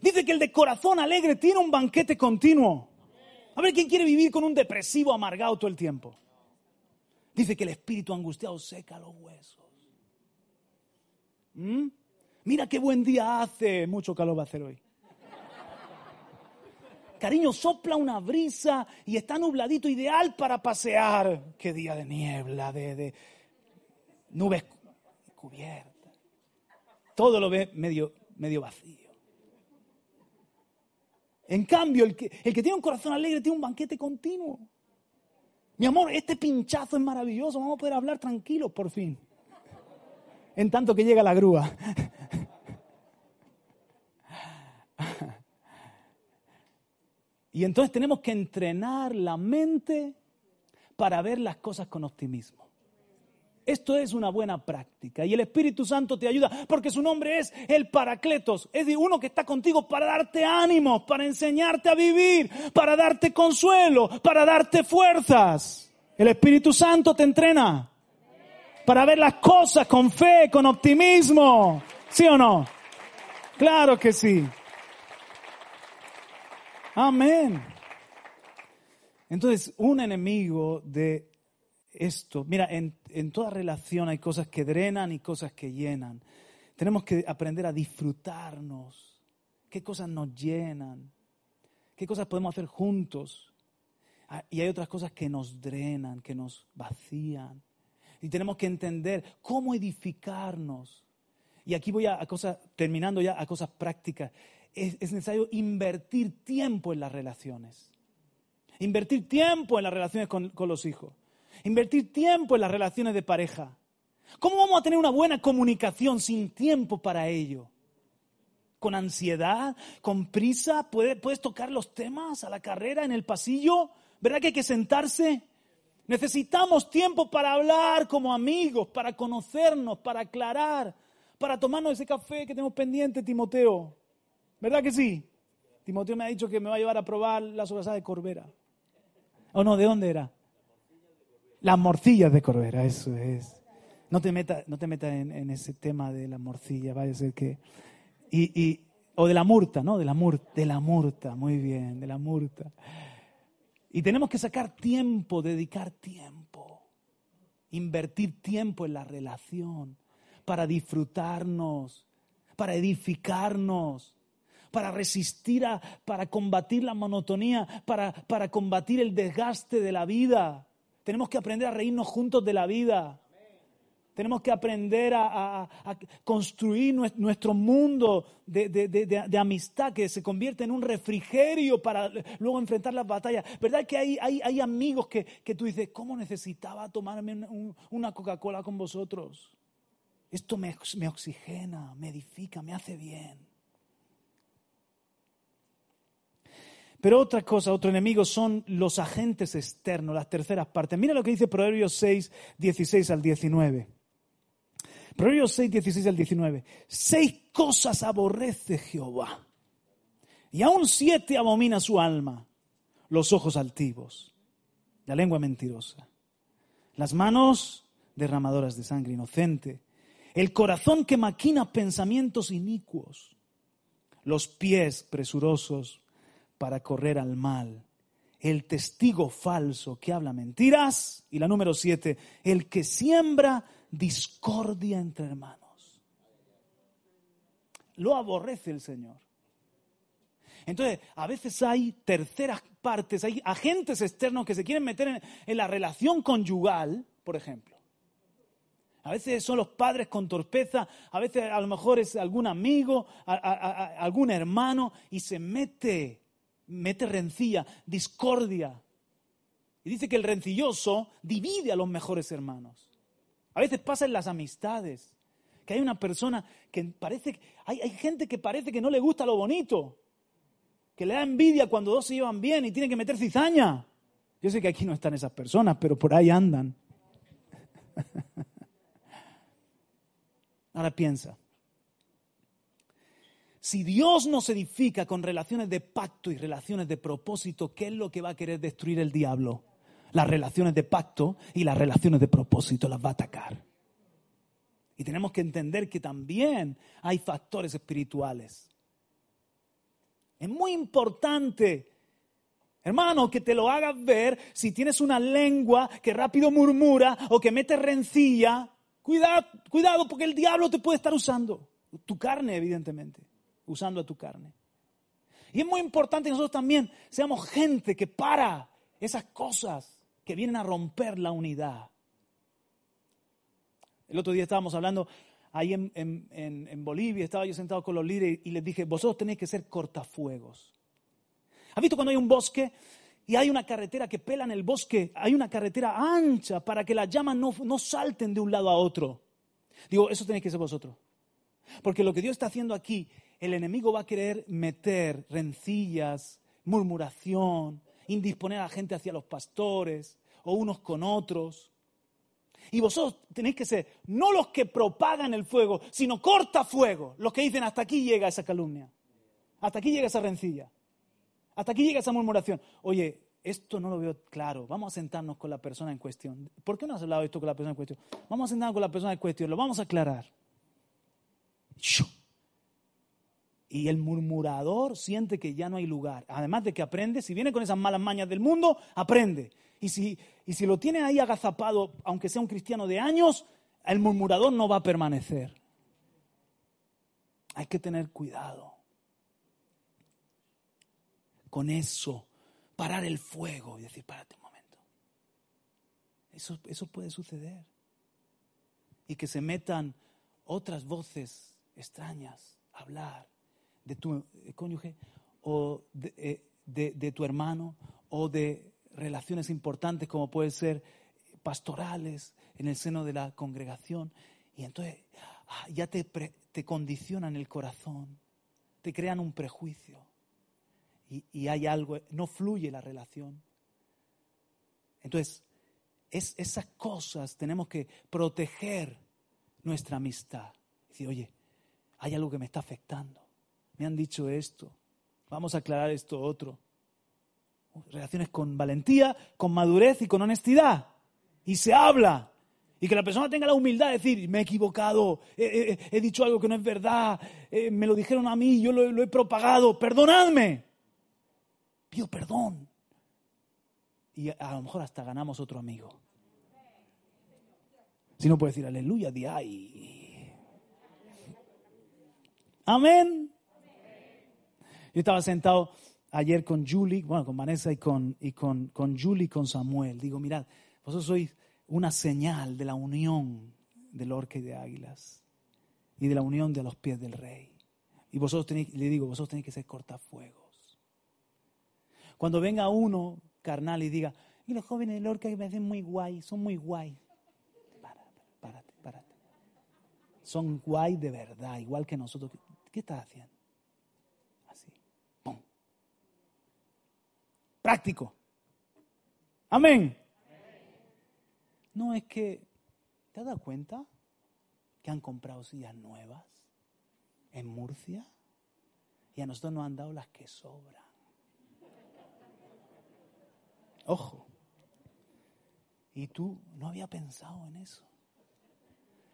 Dice que el de corazón alegre tiene un banquete continuo. A ver, ¿quién quiere vivir con un depresivo amargado todo el tiempo? Dice que el espíritu angustiado seca los huesos. ¿Mm? Mira qué buen día hace. Mucho calor va a hacer hoy. Cariño, sopla una brisa y está nubladito, ideal para pasear. Qué día de niebla, de, de nubes cubiertas. Todo lo ve medio, medio vacío. En cambio, el que, el que tiene un corazón alegre tiene un banquete continuo. Mi amor, este pinchazo es maravilloso, vamos a poder hablar tranquilos por fin. En tanto que llega la grúa. Y entonces tenemos que entrenar la mente para ver las cosas con optimismo. Esto es una buena práctica y el Espíritu Santo te ayuda porque su nombre es el Paracletos, es decir, uno que está contigo para darte ánimo, para enseñarte a vivir, para darte consuelo, para darte fuerzas. El Espíritu Santo te entrena para ver las cosas con fe, con optimismo. ¿Sí o no? Claro que sí. Amén. Entonces, un enemigo de esto, mira, en, en, toda relación hay cosas que drenan y cosas que llenan. Tenemos que aprender a disfrutarnos. ¿Qué cosas nos llenan? ¿Qué cosas podemos hacer juntos? Ah, y hay otras cosas que nos drenan, que nos vacían. Y tenemos que entender cómo edificarnos. Y aquí voy a, cosas, terminando ya, a cosas prácticas. Es, es necesario invertir tiempo en las relaciones. Invertir tiempo en las relaciones con los hijos. Invertir tiempo en las relaciones de pareja. ¿Cómo vamos a tener una buena comunicación sin tiempo para ello? ¿Con ansiedad? ¿Con prisa? ¿Puedes, tocar los temas a la carrera en el pasillo? ¿Verdad que hay que sentarse? Necesitamos tiempo para hablar como amigos, para conocernos, para aclarar, para tomarnos ese café que tenemos pendiente, Timoteo. ¿Verdad que sí? Timoteo me ha dicho que me va a llevar a probar la sobrasada de Corbera. ¿O no? ¿De dónde era? Las morcillas de Corbera, eso es. No te metas no te en, ese tema de la morcilla, vaya a ser que... Y, o de la murta, ¿no? De la murta, de la murta, muy bien, de la murta. Y tenemos que sacar tiempo, dedicar tiempo, invertir tiempo en la relación, para disfrutarnos, para edificarnos, para resistir, a, para combatir la monotonía, para, para combatir el desgaste de la vida. Tenemos que aprender a reírnos juntos de la vida. Tenemos que aprender a, construir nuestro mundo de, amistad que se convierte en un refrigerio para luego enfrentar las batallas. ¿Verdad que hay, amigos que, tú dices, ¿cómo necesitaba tomarme una Coca-Cola con vosotros? Esto me oxigena, me edifica, me hace bien. Pero otra cosa, otro enemigo son los agentes externos, las terceras partes. Mira lo que dice Proverbios 6, 16 al 19. Proverbios 6, 16 al 19. Seis cosas aborrece Jehová. Y aún siete abomina su alma. Los ojos altivos, la lengua mentirosa, las manos derramadoras de sangre inocente, el corazón que maquina pensamientos inicuos los pies presurosos para correr al mal, el testigo falso que habla mentiras y la número siete, el que siembra discordia entre hermanos. Lo aborrece el Señor. Entonces, a veces hay terceras partes, hay agentes externos que se quieren meter en, la relación conyugal, por ejemplo. A veces son los padres con torpeza, a veces a lo mejor es algún amigo, algún hermano, y se mete, mete rencilla, discordia. Y dice que el rencilloso divide a los mejores hermanos. A veces pasa en las amistades, que hay una persona que parece, hay, hay gente que parece que no le gusta lo bonito, que le da envidia cuando dos se llevan bien y tienen que meter cizaña. Yo sé que aquí no están esas personas, pero por ahí andan. Ahora piensa, si Dios nos edifica con relaciones de pacto y relaciones de propósito, ¿qué es lo que va a querer destruir el diablo? Las relaciones de pacto y las relaciones de propósito las va a atacar. Y tenemos que entender que también hay factores espirituales. Es muy importante, hermano, que te lo hagas ver si tienes una lengua que rápido murmura o que mete rencilla Cuidado, cuidado, porque el diablo te puede estar usando. Tu carne, evidentemente. Usando a tu carne. Y es muy importante que nosotros también seamos gente que para esas cosas que vienen a romper la unidad. El otro día estábamos hablando ahí en, en, Bolivia, estaba yo sentado con los líderes y les dije, vosotros tenéis que ser cortafuegos. ¿Has visto cuando hay un bosque y hay una carretera que pela en el bosque, hay una carretera ancha para que las llamas no, no salten de un lado a otro. Digo, eso tenéis que ser vosotros. Porque lo que Dios está haciendo aquí, el enemigo va a querer meter rencillas, murmuración, indisponer a la gente hacia los pastores o unos con otros. Y vosotros tenéis que ser no los que propagan el fuego, sino corta fuego, los que dicen hasta aquí llega esa calumnia, hasta aquí llega esa rencilla. Hasta aquí llega esa murmuración. Oye, esto no lo veo claro. Vamos a sentarnos con la persona en cuestión. ¿Por qué no has hablado esto con la persona en cuestión? Vamos a sentarnos con la persona en cuestión. Lo vamos a aclarar. Y el murmurador siente que ya no hay lugar. Además de que aprende, si viene con esas malas mañas del mundo, aprende. Y si, y si lo tiene ahí agazapado, aunque sea un cristiano de años, el murmurador no va a permanecer. Hay que tener cuidado con eso, parar el fuego y decir, párate un momento. Eso, eso puede suceder. Y que se metan otras voces extrañas a hablar de tu eh, cónyuge o eh, de, de, tu hermano o de relaciones importantes como pueden ser pastorales en el seno de la congregación. Y entonces ah, ya te, te condicionan el corazón, te crean un prejuicio y, hay algo, no fluye la relación. Entonces, es, esas cosas tenemos que proteger nuestra amistad. Decir, oye, hay algo que me está afectando. Me han dicho esto. Vamos a aclarar esto otro. Relaciones con valentía, con madurez y con honestidad. Y se habla. Y que la persona tenga la humildad de decir, me he equivocado, he, dicho algo que no es verdad, eh, me lo dijeron a mí, yo lo, he propagado, perdonadme pido perdón. Y a lo mejor hasta ganamos otro amigo. Si no puede decir aleluya, di ay. Amén. Yo estaba sentado ayer con Julie, bueno, con Vanessa y con, y con, con Julie y con Samuel. Digo, mirad, vosotros sois una señal de la unión del orque y de águilas y de la unión de los pies del rey. Y vosotros tenéis, le digo, vosotros tenéis que ser cortafuego. Cuando venga uno carnal y diga, y los jóvenes de Lorca que me hacen muy guay, son muy guay. Párate, párate, párate. Son guay de verdad, igual que nosotros. ¿Qué estás haciendo? Así. ¡Pum! Práctico. Amén. No es que, ¿te has dado cuenta que han comprado sillas nuevas en Murcia? Y a nosotros nos han dado las que sobran. Ojo. Y tú no había pensado en eso.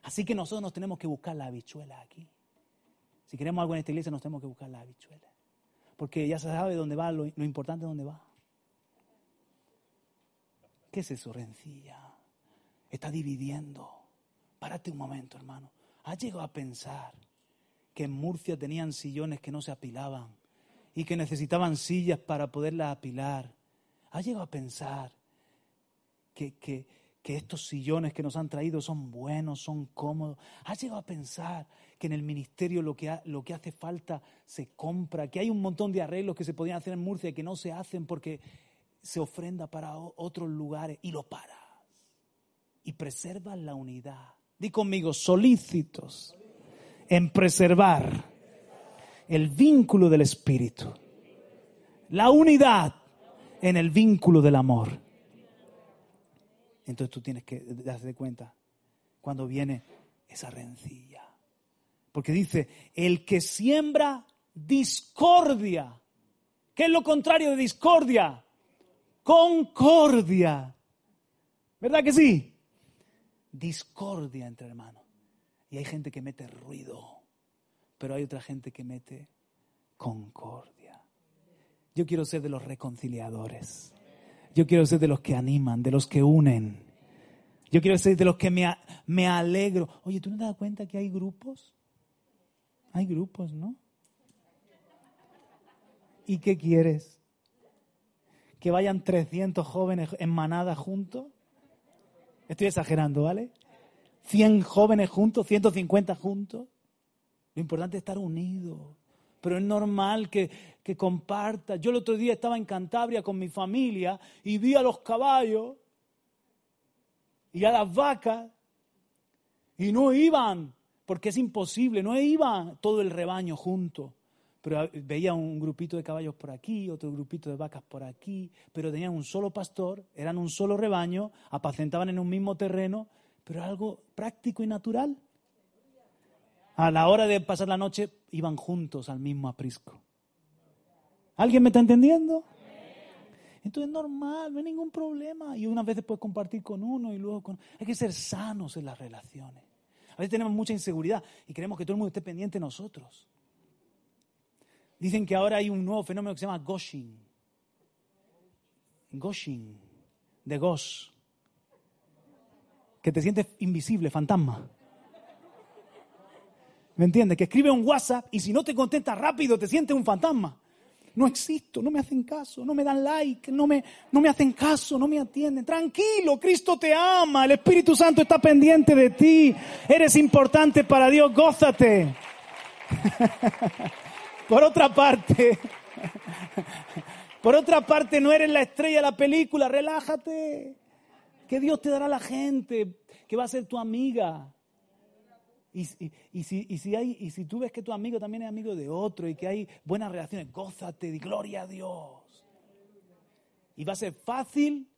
Así que nosotros nos tenemos que buscar la habichuela aquí. Si queremos algo en esta iglesia nos tenemos que buscar la habichuela. Porque ya se sabe dónde va, lo, lo importante es dónde va. ¿Qué es eso, rencilla? Está dividiendo. Párate un momento, hermano. ¿Has llegado a pensar que en Murcia tenían sillones que no se apilaban y que necesitaban sillas para poderlas apilar? ¿Has llegado a pensar que, que, estos sillones que nos han traído son buenos, son cómodos. ¿Has llegado a pensar que en el ministerio lo que, lo que hace falta se compra? Que hay un montón de arreglos que se podían hacer en Murcia y que no se hacen porque se ofrenda para otros lugares y lo paras. Y preservas la unidad. Di conmigo, solícitos en preservar el vínculo del Espíritu. La unidad en el vínculo del amor. Entonces tú tienes que darte cuenta cuando viene esa rencilla. Porque dice, el que siembra discordia. ¿Qué es lo contrario de discordia? Concordia. ¿Verdad que sí? Discordia entre hermanos. Y hay gente que mete ruido, pero hay otra gente que mete concordia. Yo quiero ser de los reconciliadores. Yo quiero ser de los que animan, de los que unen. Yo quiero ser de los que me, alegro. Oye, ¿tú no te das cuenta que hay grupos? Hay grupos, ¿no? ¿Y qué quieres? ¿Que vayan 300 jóvenes en manada juntos? Estoy exagerando, ¿vale? 100 jóvenes juntos, 150 juntos. Lo importante es estar unidos pero es normal que, que comparta. Yo el otro día estaba en Cantabria con mi familia y vi a los caballos y a las vacas y no iban, porque es imposible, no iban todo el rebaño junto. Pero veía un grupito de caballos por aquí, otro grupito de vacas por aquí, pero tenían un solo pastor, eran un solo rebaño, apacentaban en un mismo terreno, pero algo práctico y natural a la hora de pasar la noche iban juntos al mismo aprisco. ¿Alguien me está entendiendo? Entonces es normal, no hay ningún problema. Y unas veces puedes compartir con uno y luego con... Hay que ser sanos en las relaciones. A veces tenemos mucha inseguridad y queremos que todo el mundo esté pendiente de nosotros. Dicen que ahora hay un nuevo fenómeno que se llama Goshin. Goshin, de Gosh. Que te sientes invisible, fantasma. ¿Me entiendes? Que escribe un WhatsApp y si no te contesta rápido te sientes un fantasma. No existo, no me hacen caso, no me dan like, no me, no me hacen caso, no me atienden. Tranquilo, Cristo te ama, el Espíritu Santo está pendiente de ti, eres importante para Dios, gózate. por otra parte, por otra parte no eres la estrella de la película, relájate. Que Dios te dará la gente que va a ser tu amiga, y, si, hay, y si tú ves que tu amigo también es amigo de otro y que hay buenas relaciones, gózate, di gloria a Dios. Y va a ser fácil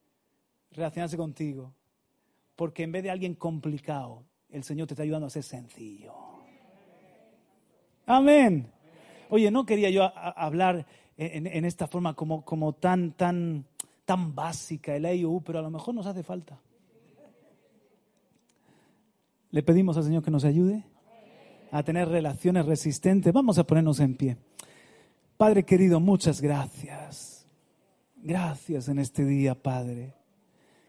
relacionarse contigo. Porque en vez de alguien complicado, el Señor te está ayudando a ser sencillo. Amén. Oye, no quería yo hablar en, esta forma como, tan, tan, tan básica, el AIU, pero a lo mejor nos hace falta. Le pedimos al Señor que nos ayude a tener relaciones resistentes. Vamos a ponernos en pie. Padre querido, muchas gracias. Gracias en este día, Padre.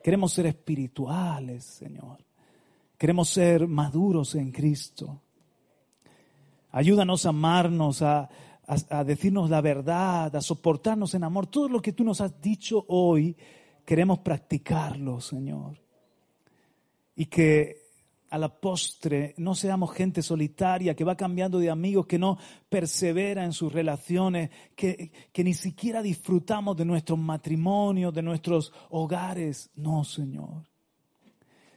Queremos ser espirituales, Señor. Queremos ser maduros en Cristo. Ayúdanos a amarnos, a, a, decirnos la verdad, a soportarnos en amor. Todo lo que tú nos has dicho hoy, queremos practicarlo, Señor. Y que a la postre no seamos gente solitaria que va cambiando de amigos, que no persevera en sus relaciones, que, que ni siquiera disfrutamos de nuestros matrimonios, de nuestros hogares. No, Señor.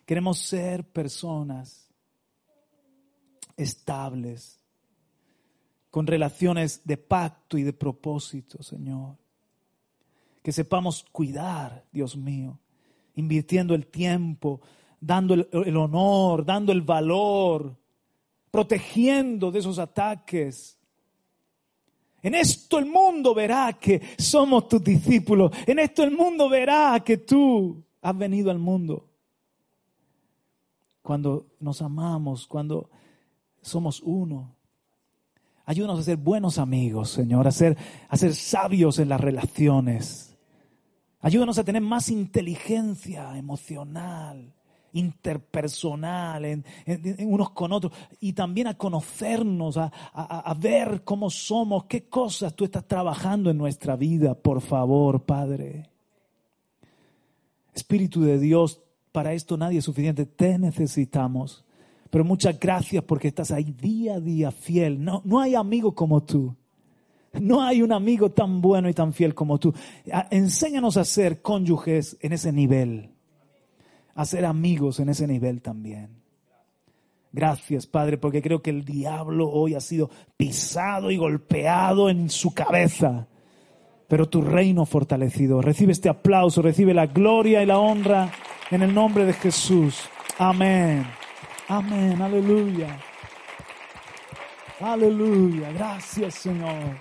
Queremos ser personas estables, con relaciones de pacto y de propósito, Señor. Que sepamos cuidar, Dios mío, invirtiendo el tiempo, dando el, honor, dando el valor, protegiendo de esos ataques. En esto el mundo verá que somos tus discípulos. En esto el mundo verá que tú has venido al mundo. Cuando nos amamos, cuando somos uno. Ayúdanos a ser buenos amigos, Señor, a ser, a ser sabios en las relaciones. Ayúdanos a tener más inteligencia emocional, interpersonal, en, unos con otros, y también a conocernos, a, a ver cómo somos, qué cosas tú estás trabajando en nuestra vida, por favor, Padre. Espíritu de Dios, para esto nadie es suficiente, te necesitamos. Pero muchas gracias porque estás ahí día a día fiel. No, no hay amigo como tú. No hay un amigo tan bueno y tan fiel como tú. Enséñanos a ser cónyuges en ese nivel. A ser amigos en ese nivel también. Gracias, Padre, porque creo que el diablo hoy ha sido pisado y golpeado en su cabeza. Pero tu reino fortalecido. Recibe este aplauso, recibe la gloria y la honra en el nombre de Jesús. Amén. Amén. Aleluya. Aleluya. Gracias, Señor.